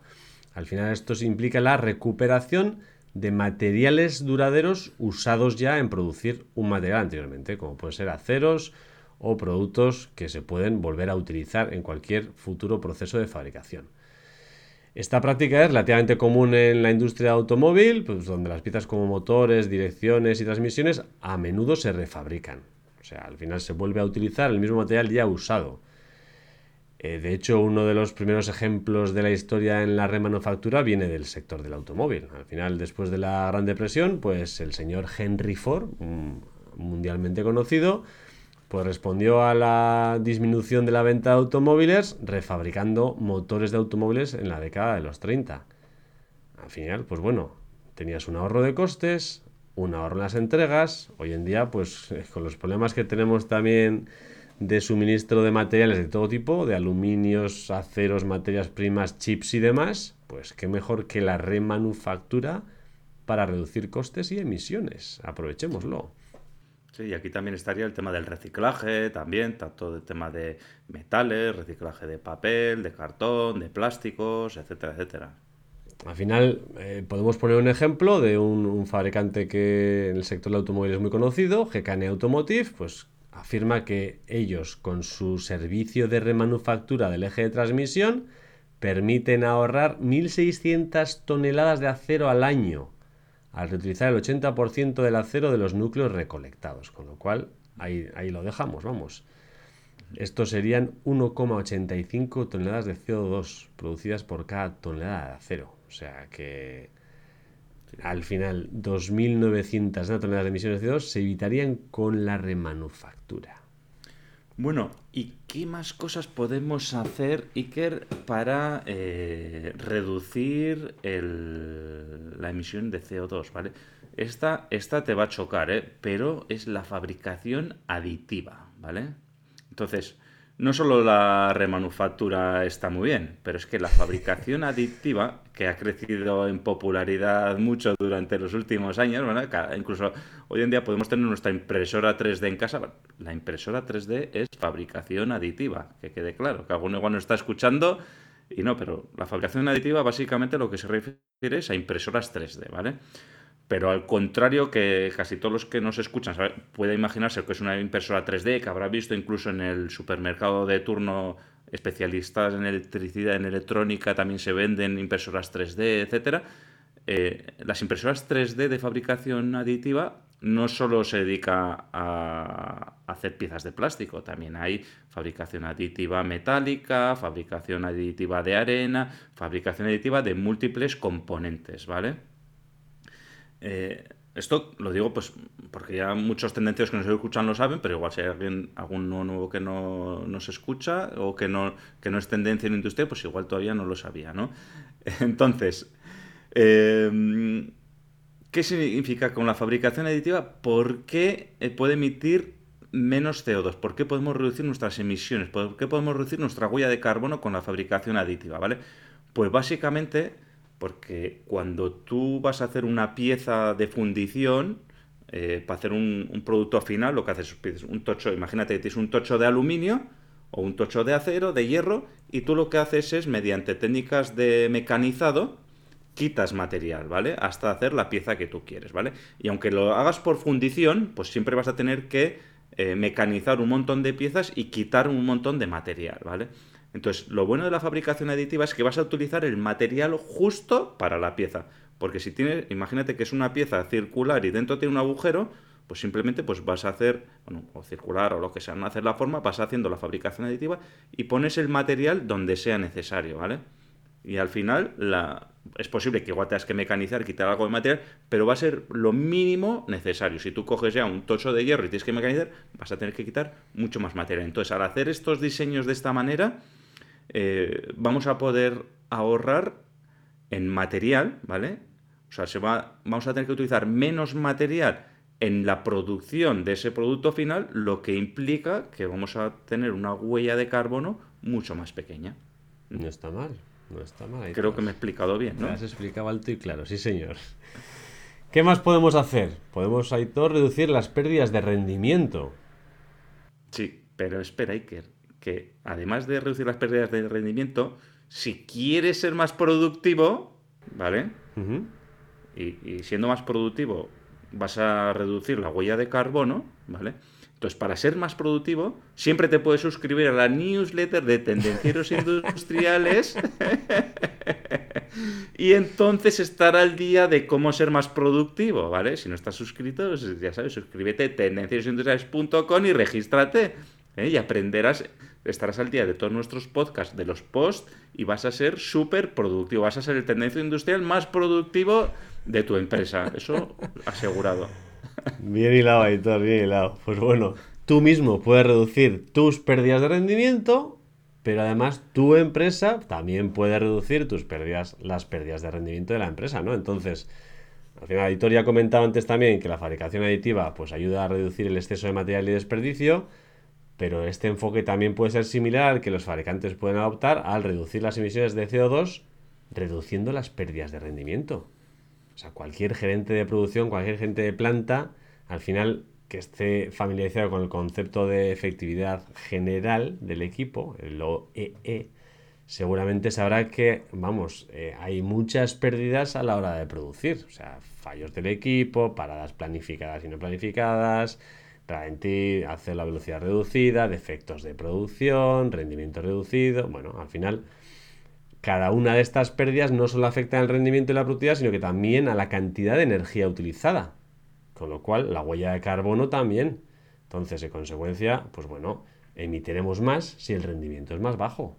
Speaker 2: Al final esto implica la recuperación de materiales duraderos usados ya en producir un material anteriormente, como pueden ser aceros o productos que se pueden volver a utilizar en cualquier futuro proceso de fabricación. Esta práctica es relativamente común en la industria automóvil, pues donde las piezas como motores, direcciones y transmisiones a menudo se refabrican. O sea, al final se vuelve a utilizar el mismo material ya usado. Eh, de hecho, uno de los primeros ejemplos de la historia en la remanufactura viene del sector del automóvil. Al final, después de la Gran Depresión, pues el señor Henry Ford, mundialmente conocido, pues respondió a la disminución de la venta de automóviles refabricando motores de automóviles en la década de los 30. Al final, pues bueno, tenías un ahorro de costes, un ahorro en las entregas. Hoy en día, pues con los problemas que tenemos también de suministro de materiales de todo tipo, de aluminios, aceros, materias primas, chips y demás, pues qué mejor que la remanufactura para reducir costes y emisiones. Aprovechémoslo.
Speaker 1: Sí, y aquí también estaría el tema del reciclaje, también, tanto el tema de metales, reciclaje de papel, de cartón, de plásticos, etcétera, etcétera.
Speaker 2: Al final, eh, podemos poner un ejemplo de un, un, fabricante que en el sector del automóvil es muy conocido, GKN Automotive, pues afirma que ellos, con su servicio de remanufactura del eje de transmisión, permiten ahorrar 1.600 toneladas de acero al año, al reutilizar el 80% del acero de los núcleos recolectados. Con lo cual, ahí, ahí lo dejamos, vamos. Estos serían 1,85 toneladas de CO2 producidas por cada tonelada de acero. O sea que al final 2.900 toneladas de emisiones de CO2 se evitarían con la remanufactura.
Speaker 1: Bueno, ¿y qué más cosas podemos hacer, Iker, para eh, reducir la emisión de CO2? ¿vale? Esta, esta te va a chocar, ¿eh? pero es la fabricación aditiva, ¿vale? Entonces, no solo la remanufactura está muy bien, pero es que la fabricación aditiva, que ha crecido en popularidad mucho durante los últimos años, incluso hoy en día podemos tener nuestra impresora 3D en casa. La impresora 3D es fabricación aditiva, que quede claro, que alguno igual no está escuchando y no, pero la fabricación aditiva básicamente lo que se refiere es a impresoras 3D, ¿vale? Pero al contrario que casi todos los que nos escuchan puede imaginarse que es una impresora 3D que habrá visto incluso en el supermercado de turno especialistas en electricidad, en electrónica, también se venden impresoras 3D, etcétera. Eh, las impresoras 3D de fabricación aditiva no solo se dedica a hacer piezas de plástico, también hay fabricación aditiva metálica, fabricación aditiva de arena, fabricación aditiva de múltiples componentes, ¿vale? Eh, esto lo digo pues porque ya muchos tendencios que nos escuchan lo saben, pero igual si hay alguien, alguno nuevo que no nos escucha o que no, que no es tendencia en industria, pues igual todavía no lo sabía, ¿no? Entonces, em, ¿qué significa con la fabricación aditiva? ¿Por qué eh, puede emitir menos CO2? ¿Por qué podemos reducir nuestras emisiones? ¿Por qué podemos reducir nuestra huella de carbono con la fabricación aditiva? ¿Vale? Pues básicamente porque cuando tú vas a hacer una pieza de fundición, eh, para hacer un, producto final, lo que haces es un tocho, imagínate que tienes un tocho de aluminio o un tocho de acero, de hierro, y tú lo que haces es, mediante técnicas de mecanizado, quitas material, ¿vale? Hasta hacer la pieza que tú quieres, ¿vale? Y aunque lo hagas por fundición, pues siempre vas a tener que eh, mecanizar un montón de piezas y quitar un montón de material, ¿vale? Entonces, lo bueno de la fabricación aditiva es que vas a utilizar el material justo para la pieza. Porque si tienes, imagínate que es una pieza circular y dentro tiene un agujero, pues simplemente pues vas a hacer, bueno, o circular o lo que sea, no hacer la forma, vas haciendo la fabricación aditiva y pones el material donde sea necesario, ¿vale? Y al final la, es posible que igual tengas que mecanizar, quitar algo de material, pero va a ser lo mínimo necesario. Si tú coges ya un tocho de hierro y tienes que mecanizar, vas a tener que quitar mucho más material. Entonces, al hacer estos diseños de esta manera, eh, vamos a poder ahorrar en material, ¿vale? O sea, se va, vamos a tener que utilizar menos material en la producción de ese producto final, lo que implica que vamos a tener una huella de carbono mucho más pequeña.
Speaker 2: No está mal, no está mal.
Speaker 1: Creo que me he explicado bien, ¿no?
Speaker 2: Me has explicado alto y claro, sí señor. ¿Qué más podemos hacer? Podemos, Aitor, reducir las pérdidas de rendimiento.
Speaker 1: Sí, pero espera, Iker que además de reducir las pérdidas de rendimiento, si quieres ser más productivo, ¿vale? y, siendo más productivo vas a reducir la huella de carbono, ¿vale? Entonces, para ser más productivo, siempre te puedes suscribir a la newsletter de Tendencieros Industriales y entonces estar al día de cómo ser más productivo, ¿vale? Si no estás suscrito, pues ya sabes, suscríbete a tendencierosindustriales.com y regístrate ¿eh? y aprenderás estarás al día de todos nuestros podcasts, de los posts, y vas a ser súper productivo. Vas a ser el tendencia industrial más productivo de tu empresa. Eso asegurado.
Speaker 2: Bien hilado, Aitor, bien hilado. Pues bueno, tú mismo puedes reducir tus pérdidas de rendimiento, pero además tu empresa también puede reducir tus pérdidas, las pérdidas de rendimiento de la empresa, ¿no? Entonces, al final, Aitor ya ha comentado antes también que la fabricación aditiva pues ayuda a reducir el exceso de material y desperdicio pero este enfoque también puede ser similar al que los fabricantes pueden adoptar al reducir las emisiones de CO2 reduciendo las pérdidas de rendimiento. O sea, cualquier gerente de producción, cualquier gerente de planta, al final que esté familiarizado con el concepto de efectividad general del equipo, el OEE, e, seguramente sabrá que, vamos, eh, hay muchas pérdidas a la hora de producir. O sea, fallos del equipo, paradas planificadas y no planificadas, ti hacer la velocidad reducida, defectos de producción, rendimiento reducido. Bueno, al final, cada una de estas pérdidas no solo afecta al rendimiento y la productividad, sino que también a la cantidad de energía utilizada. Con lo cual, la huella de carbono también. Entonces, en consecuencia, pues bueno, emitiremos más si el rendimiento es más bajo.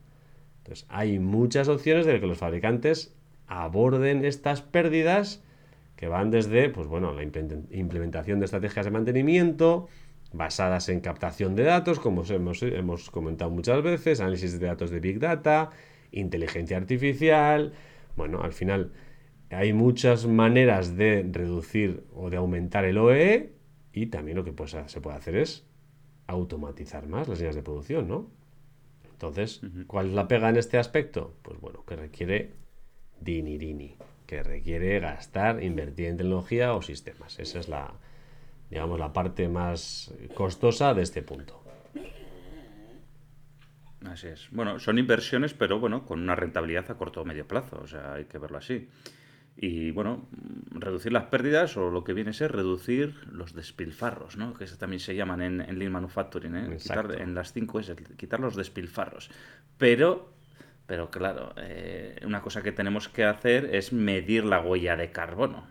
Speaker 2: Entonces, hay muchas opciones de que los fabricantes aborden estas pérdidas que van desde, pues bueno, la implementación de estrategias de mantenimiento, basadas en captación de datos, como hemos, hemos comentado muchas veces, análisis de datos de Big Data, inteligencia artificial. Bueno, al final hay muchas maneras de reducir o de aumentar el OE y también lo que pues, se puede hacer es automatizar más las líneas de producción, ¿no? Entonces, ¿cuál es la pega en este aspecto? Pues bueno, que requiere dinirini, que requiere gastar, invertir en tecnología o sistemas. Esa es la, digamos, la parte más costosa de este punto.
Speaker 1: Así es. Bueno, son inversiones, pero bueno, con una rentabilidad a corto o medio plazo, o sea, hay que verlo así. Y bueno, reducir las pérdidas o lo que viene a ser reducir los despilfarros, ¿no? Que eso también se llaman en, en Lean Manufacturing, ¿eh? Quitar, en las 5 es quitar los despilfarros. Pero, pero claro, eh, una cosa que tenemos que hacer es medir la huella de carbono.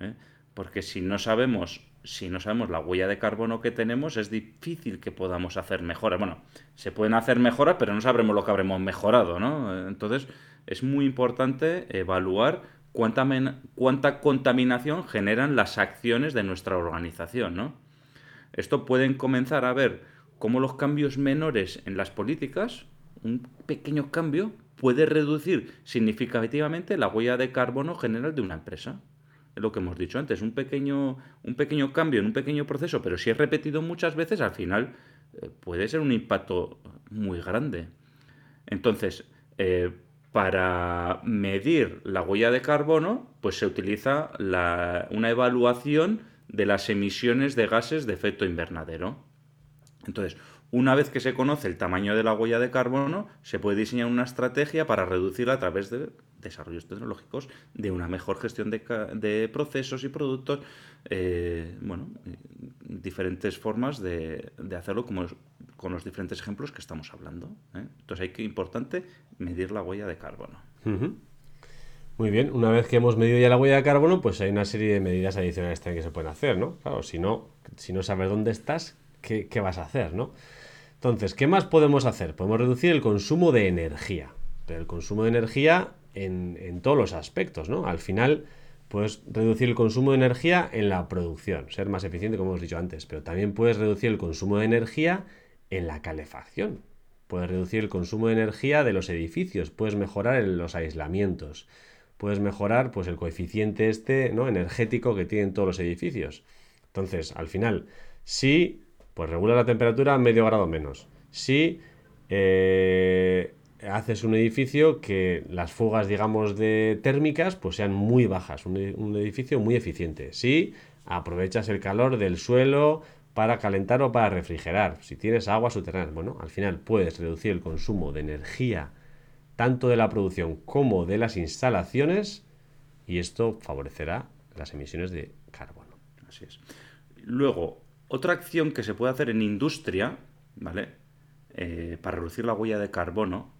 Speaker 1: ¿eh? Porque si no sabemos si no sabemos la huella de carbono que tenemos, es difícil que podamos hacer mejoras. Bueno, se pueden hacer mejoras, pero no sabremos lo que habremos mejorado, ¿no? Entonces, es muy importante evaluar cuánta, cuánta contaminación generan las acciones de nuestra organización, ¿no? Esto pueden comenzar a ver cómo los cambios menores en las políticas, un pequeño cambio, puede reducir significativamente la huella de carbono general de una empresa lo que hemos dicho antes, un pequeño, un pequeño cambio en un pequeño proceso, pero si es repetido muchas veces, al final eh, puede ser un impacto muy grande. Entonces, eh, para medir la huella de carbono, pues se utiliza una evaluación de las emisiones de gases de efecto invernadero. Entonces, una vez que se conoce el tamaño de la huella de carbono, se puede diseñar una estrategia para reducirla a través de desarrollos tecnológicos, de una mejor gestión de, procesos y productos, eh, bueno, diferentes formas de, hacerlo como con los diferentes ejemplos que estamos hablando. ¿eh? Entonces hay que, importante, medir la huella de carbono.
Speaker 2: Muy bien, una vez que hemos medido ya la huella de carbono, pues hay una serie de medidas adicionales que se pueden hacer, ¿no? Claro, si no, si no sabes dónde estás, ¿qué, qué vas a hacer, no? Entonces, ¿qué más podemos hacer? Podemos reducir el consumo de energía. Pero el consumo de energía en, todos los aspectos, ¿no? Al final, puedes reducir el consumo de energía en la producción, ser más eficiente, como hemos dicho antes, pero también puedes reducir el consumo de energía en la calefacción. Puedes reducir el consumo de energía de los edificios, puedes mejorar los aislamientos, puedes mejorar pues, el coeficiente este ¿no? energético que tienen todos los edificios. Entonces, al final, sí pues regula la temperatura a medio grado menos. Si eh, haces un edificio que las fugas, digamos, de térmicas, pues sean muy bajas, un, edificio muy eficiente. Si aprovechas el calor del suelo para calentar o para refrigerar, si tienes agua subterránea, bueno, al final puedes reducir el consumo de energía tanto de la producción como de las instalaciones y esto favorecerá las emisiones de carbono.
Speaker 1: Así es. Luego, otra acción que se puede hacer en industria, ¿vale? Eh, para reducir la huella de carbono,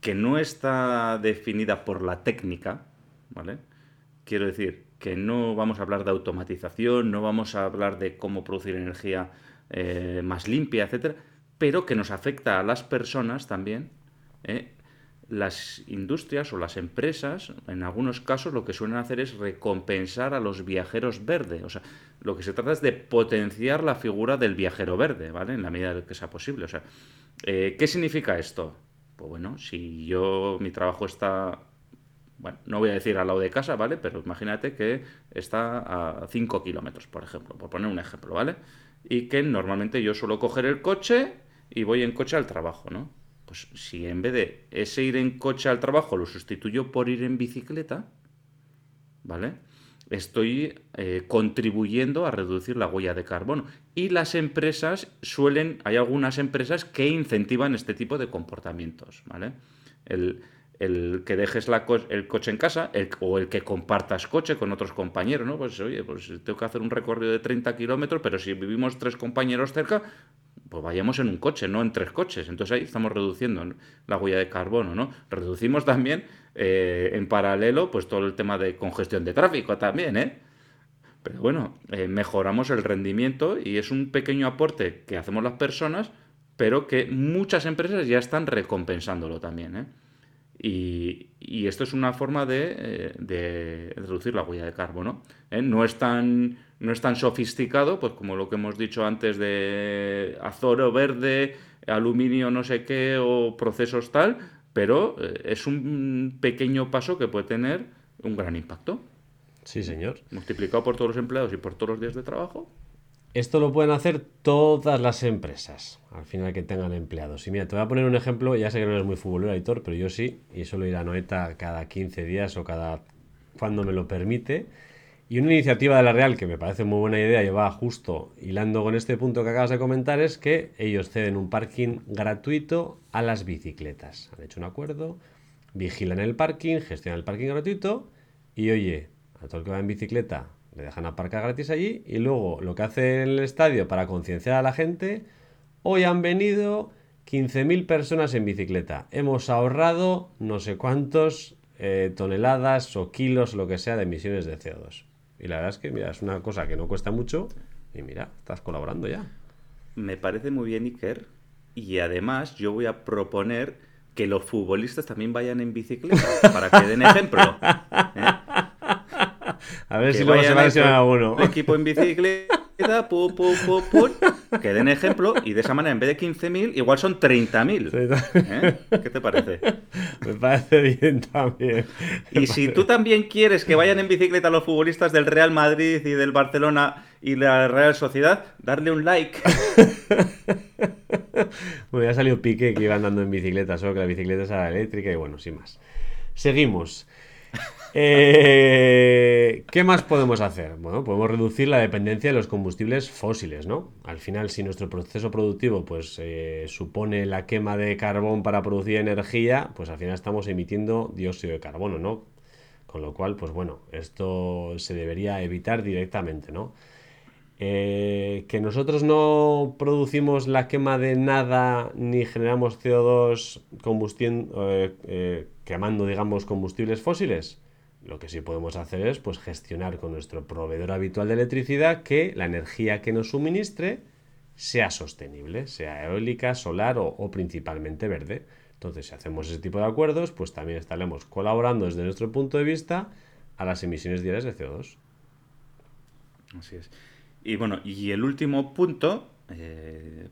Speaker 1: que no está definida por la técnica, ¿vale? Quiero decir que no vamos a hablar de automatización, no vamos a hablar de cómo producir energía eh, más limpia, etcétera, pero que nos afecta a las personas también. ¿eh? Las industrias o las empresas, en algunos casos, lo que suelen hacer es recompensar a los viajeros verdes. O sea, lo que se trata es de potenciar la figura del viajero verde, ¿vale? En la medida de que sea posible. O sea, eh, ¿qué significa esto? Pues bueno, si yo, mi trabajo está, bueno, no voy a decir al lado de casa, ¿vale? Pero imagínate que está a 5 kilómetros, por ejemplo, por poner un ejemplo, ¿vale? Y que normalmente yo suelo coger el coche y voy en coche al trabajo, ¿no? Pues si en vez de ese ir en coche al trabajo lo sustituyo por ir en bicicleta, ¿vale? estoy eh, contribuyendo a reducir la huella de carbono. Y las empresas suelen, hay algunas empresas que incentivan este tipo de comportamientos, ¿vale? El, que dejes el coche en casa o el que compartas coche con otros compañeros, ¿no? Pues oye, pues tengo que hacer un recorrido de 30 kilómetros, pero si vivimos tres compañeros cerca, pues vayamos en un coche, no en tres coches. Entonces ahí estamos reduciendo la huella de carbono, ¿no? Reducimos también eh, en paralelo, pues todo el tema de congestión de tráfico también, ¿eh? Pero bueno, eh, mejoramos el rendimiento y es un pequeño aporte que hacemos las personas, pero que muchas empresas ya están recompensándolo también, ¿eh? Y, esto es una forma de, de, reducir la huella de carbono. No es tan no es tan sofisticado, pues como lo que hemos dicho antes de azoro verde, aluminio no sé qué o procesos tal, pero eh, es un pequeño paso que puede tener un gran impacto.
Speaker 2: Sí, señor.
Speaker 1: Multiplicado por todos los empleados y por todos los días de trabajo.
Speaker 2: Esto lo pueden hacer todas las empresas, al final que tengan empleados. Y mira, te voy a poner un ejemplo, ya sé que no eres muy futbolero, Aitor, pero yo sí, y suelo ir a Noeta cada 15 días o cada cuando me lo permite. Y una iniciativa de la Real que me parece muy buena idea y va justo hilando con este punto que acabas de comentar es que ellos ceden un parking gratuito a las bicicletas. Han hecho un acuerdo, vigilan el parking, gestionan el parking gratuito y oye, a todo el que va en bicicleta le dejan aparcar gratis allí y luego lo que hace el estadio para concienciar a la gente, hoy han venido 15.000 personas en bicicleta, hemos ahorrado no sé cuántos eh, toneladas o kilos, lo que sea, de emisiones de CO2. Y la verdad es que, mira, es una cosa que no cuesta mucho y mira, estás colaborando ya.
Speaker 1: Me parece muy bien, Iker. Y además yo voy a proponer que los futbolistas también vayan en bicicleta para que den ejemplo. ¿eh?
Speaker 2: A ver si luego se va a lesionar alguno.
Speaker 1: El equipo en bicicleta, pu, pu, pu, pu, que den ejemplo y de esa manera en vez de 15.000 igual son 30.000. ¿Eh? ¿Qué te parece?
Speaker 2: Me parece bien también.
Speaker 1: Y si tú también quieres que vayan en bicicleta los futbolistas del Real Madrid y del Barcelona y la Real Sociedad, darle un like.
Speaker 2: bueno, ya salió Pique que iba andando en bicicleta, solo que la bicicleta era eléctrica y bueno, sin más. Seguimos. Eh, ¿Qué más podemos hacer? Bueno, podemos reducir la dependencia de los combustibles fósiles, ¿no? Al final, si nuestro proceso productivo pues, eh, supone la quema de carbón para producir energía, pues al final estamos emitiendo dióxido de carbono, ¿no? Con lo cual, pues bueno, esto se debería evitar directamente, ¿no? Eh, que nosotros no producimos la quema de nada ni generamos CO2 quemando, digamos, combustibles fósiles. Lo que sí podemos hacer es pues, gestionar con nuestro proveedor habitual de electricidad que la energía que nos suministre sea sostenible, sea eólica, solar o, principalmente verde. Entonces, si hacemos ese tipo de acuerdos, pues también estaremos colaborando desde nuestro punto de vista a las emisiones diarias de CO2.
Speaker 1: Así es. Y bueno, y el último punto, eh,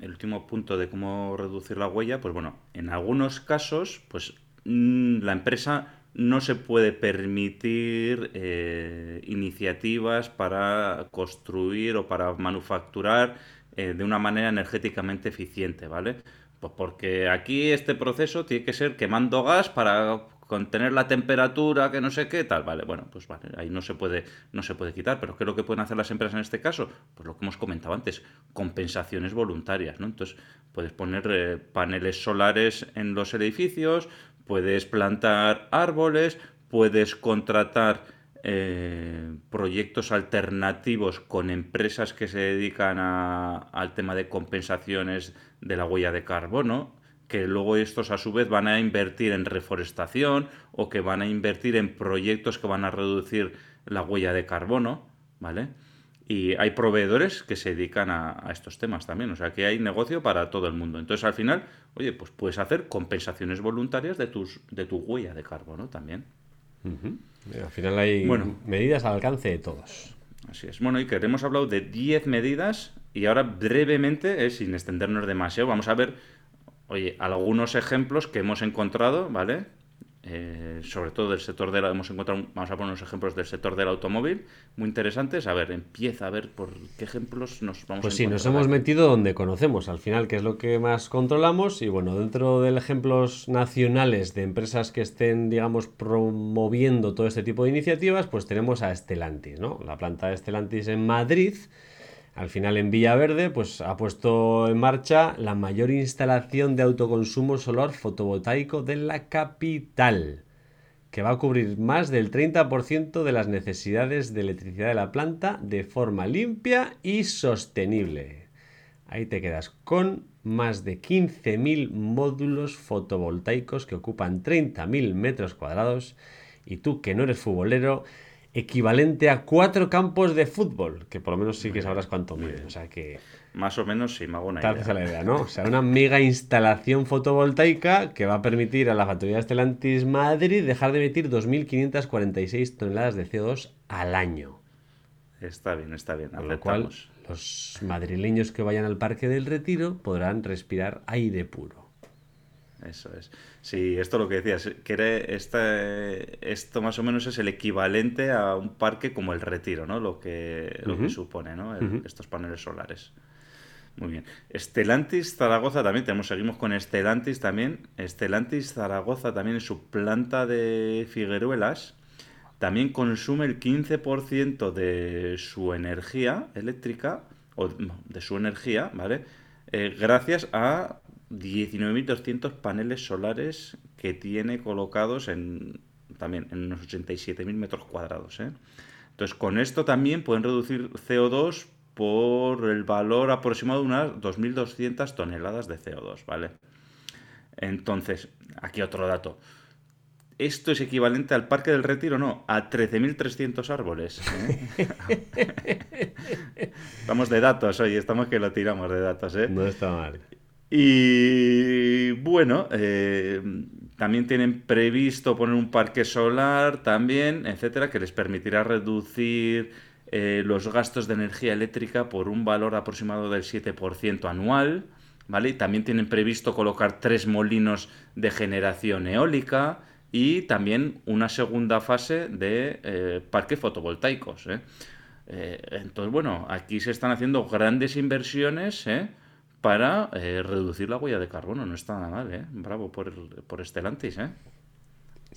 Speaker 1: el último punto de cómo reducir la huella, pues bueno, en algunos casos, pues mm, la empresa no se puede permitir eh, iniciativas para construir o para manufacturar eh, de una manera energéticamente eficiente, ¿vale? Pues porque aquí este proceso tiene que ser quemando gas para contener la temperatura, que no sé qué, tal, vale, bueno, pues vale, ahí no se puede, no se puede quitar, pero ¿qué es lo que pueden hacer las empresas en este caso? Pues lo que hemos comentado antes, compensaciones voluntarias, ¿no? Entonces, puedes poner eh, paneles solares en los edificios, puedes plantar árboles, puedes contratar eh, proyectos alternativos con empresas que se dedican al tema de compensaciones de la huella de carbono, que luego estos a su vez van a invertir en reforestación o que van a invertir en proyectos que van a reducir la huella de carbono, ¿vale? Y hay proveedores que se dedican a, estos temas también. O sea, que hay negocio para todo el mundo. Entonces, al final, oye, pues puedes hacer compensaciones voluntarias de, tus, de tu huella de carbono también.
Speaker 2: Al final hay medidas al alcance de todos.
Speaker 1: Así es. Bueno, y que hemos hablado de 10 medidas y ahora brevemente, eh, sin extendernos demasiado, vamos a ver, oye, algunos ejemplos que hemos encontrado, ¿vale? Eh, sobre todo del sector del hemos encontrado vamos a poner unos ejemplos del sector del automóvil muy interesantes. A ver empieza a ver por qué ejemplos nos vamos
Speaker 2: pues sí nos hemos metido donde conocemos al final que es lo que más controlamos. Y bueno dentro de ejemplos nacionales de empresas que estén digamos promoviendo todo este tipo de iniciativas pues tenemos a Estelantis no la planta de Estelantis en Madrid al final en Villaverde pues ha puesto en marcha la mayor instalación de autoconsumo solar fotovoltaico de la capital, que va a cubrir más del 30% de las necesidades de electricidad de la planta de forma limpia y sostenible. Ahí te quedas con más de 15.000 módulos fotovoltaicos que ocupan 30.000 metros cuadrados y tú que no eres futbolero equivalente a cuatro campos de fútbol, que por lo menos sí que sabrás cuánto mide. O sea que.
Speaker 1: Más o menos sí, me hago una
Speaker 2: idea. la idea, ¿no? O sea, una mega instalación fotovoltaica que va a permitir a la factoría de Stellantis Madrid dejar de emitir 2.546 toneladas de CO2 al año.
Speaker 1: Está bien, está bien.
Speaker 2: Con lo cual, los madrileños que vayan al Parque del Retiro podrán respirar aire puro.
Speaker 1: Eso es. Sí, esto lo que decías, que esto más o menos es el equivalente a un parque como el Retiro, ¿no? Lo que, lo que supone, ¿no? Estos paneles solares. Muy bien. Estelantis Zaragoza también, tenemos, seguimos con Estelantis también. Estelantis Zaragoza también en su planta de Figueruelas también consume el 15% de su energía eléctrica, o de su energía, ¿vale? Eh, gracias a 19.200 paneles solares que tiene colocados en también en unos 87.000 metros cuadrados. ¿eh? Entonces, con esto también pueden reducir CO2 por el valor aproximado de unas 2.200 toneladas de CO2, ¿vale? Entonces, aquí otro dato. Esto es equivalente al Parque del Retiro, no, a 13.300 árboles. ¿eh? estamos de datos hoy, estamos que lo tiramos de datos, ¿eh?
Speaker 2: No está mal.
Speaker 1: Y bueno, eh, también tienen previsto poner un parque solar también, etcétera, que les permitirá reducir eh, los gastos de energía eléctrica por un valor aproximado del 7% anual. ¿Vale? también tienen previsto colocar tres molinos de generación eólica y también una segunda fase de eh, parques fotovoltaicos. ¿eh? Entonces, bueno, aquí se están haciendo grandes inversiones para reducir la huella de carbono. No está nada mal, ¿eh? Bravo por, por Estelantis, ¿eh?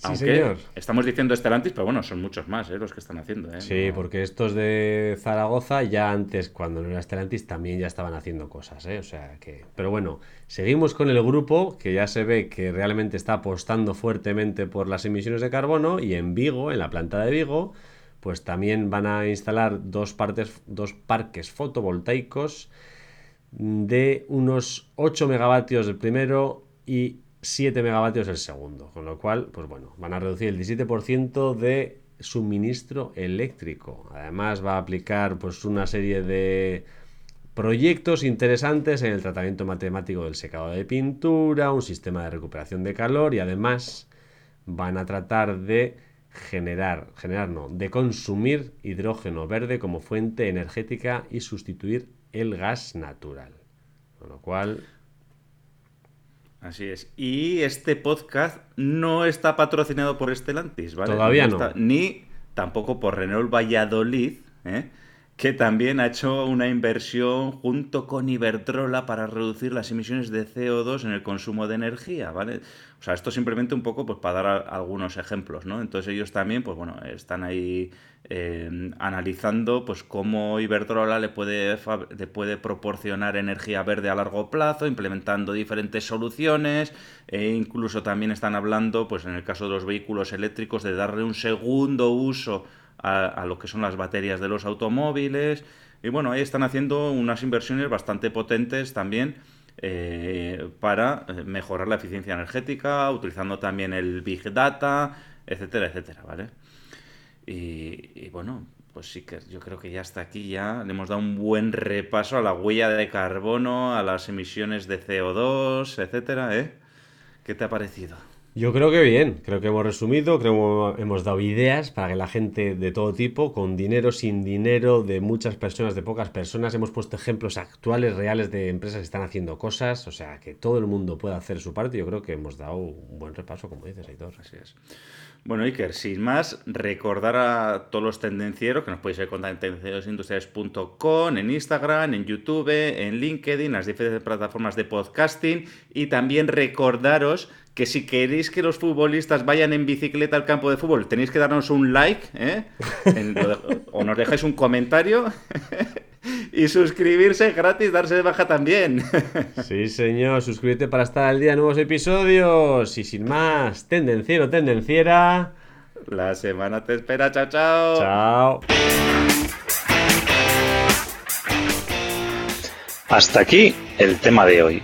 Speaker 1: Aunque estamos diciendo Estelantis, pero bueno, son muchos más ¿eh? los que están haciendo. ¿eh?
Speaker 2: Sí, porque estos de Zaragoza ya antes, cuando no era Estelantis, también ya estaban haciendo cosas. ¿eh? O sea que... Pero bueno, seguimos con el grupo que ya se ve que realmente está apostando fuertemente por las emisiones de carbono y en Vigo, en la planta de Vigo, pues también van a instalar dos, partes, dos parques fotovoltaicos de unos 8 megavatios el primero y 7 megavatios el segundo, con lo cual, pues bueno, van a reducir el 17% de suministro eléctrico. Además va a aplicar pues una serie de proyectos interesantes en el tratamiento matemático del secado de pintura, un sistema de recuperación de calor y además van a tratar de generar, generar no, de consumir hidrógeno verde como fuente energética y sustituir el gas natural. Con lo cual,
Speaker 1: Así es. Y este podcast no está patrocinado por Estelantis, ¿vale?
Speaker 2: Todavía no.
Speaker 1: ni tampoco por Renault Valladolid, ¿eh? que también ha hecho una inversión junto con Iberdrola para reducir las emisiones de CO2 en el consumo de energía, ¿vale? O sea, esto simplemente un poco pues para dar algunos ejemplos, ¿no? Entonces ellos también, pues bueno, están ahí eh, analizando pues cómo Iberdrola le puede, le puede proporcionar energía verde a largo plazo, implementando diferentes soluciones, e incluso también están hablando, pues en el caso de los vehículos eléctricos, de darle un segundo uso a, lo que son las baterías de los automóviles. Y bueno, ahí están haciendo unas inversiones bastante potentes también eh, para eh, mejorar la eficiencia energética, utilizando también el Big Data, etcétera, etcétera, ¿vale? Y, bueno, pues sí que yo creo que ya hasta aquí ya le hemos dado un buen repaso a la huella de carbono, a las emisiones de CO2, etcétera, ¿eh? ¿Qué te ha parecido?
Speaker 2: Yo creo que bien, creo que hemos resumido, creo que hemos dado ideas para que la gente de todo tipo, con dinero, sin dinero, de muchas personas, de pocas personas, hemos puesto ejemplos actuales, reales de empresas que están haciendo cosas, o sea, que todo el mundo pueda hacer su parte. Yo creo que hemos dado un buen repaso, como dices, Aitor.
Speaker 1: Así es. Bueno, Iker, sin más, recordar a todos los tendencieros que nos podéis encontrar en tendencierosindustriales.com, en Instagram, en YouTube, en LinkedIn, las diferentes plataformas de podcasting y también recordaros que si queréis que los futbolistas vayan en bicicleta al campo de fútbol, tenéis que darnos un like, ¿eh? o nos dejáis un comentario y suscribirse gratis, darse de baja también.
Speaker 2: Sí, señor, suscríbete para estar al día de nuevos episodios. Y sin más, tendenciero, tendenciera.
Speaker 1: La semana te espera, chao, chao.
Speaker 2: Chao.
Speaker 3: Hasta aquí el tema de hoy.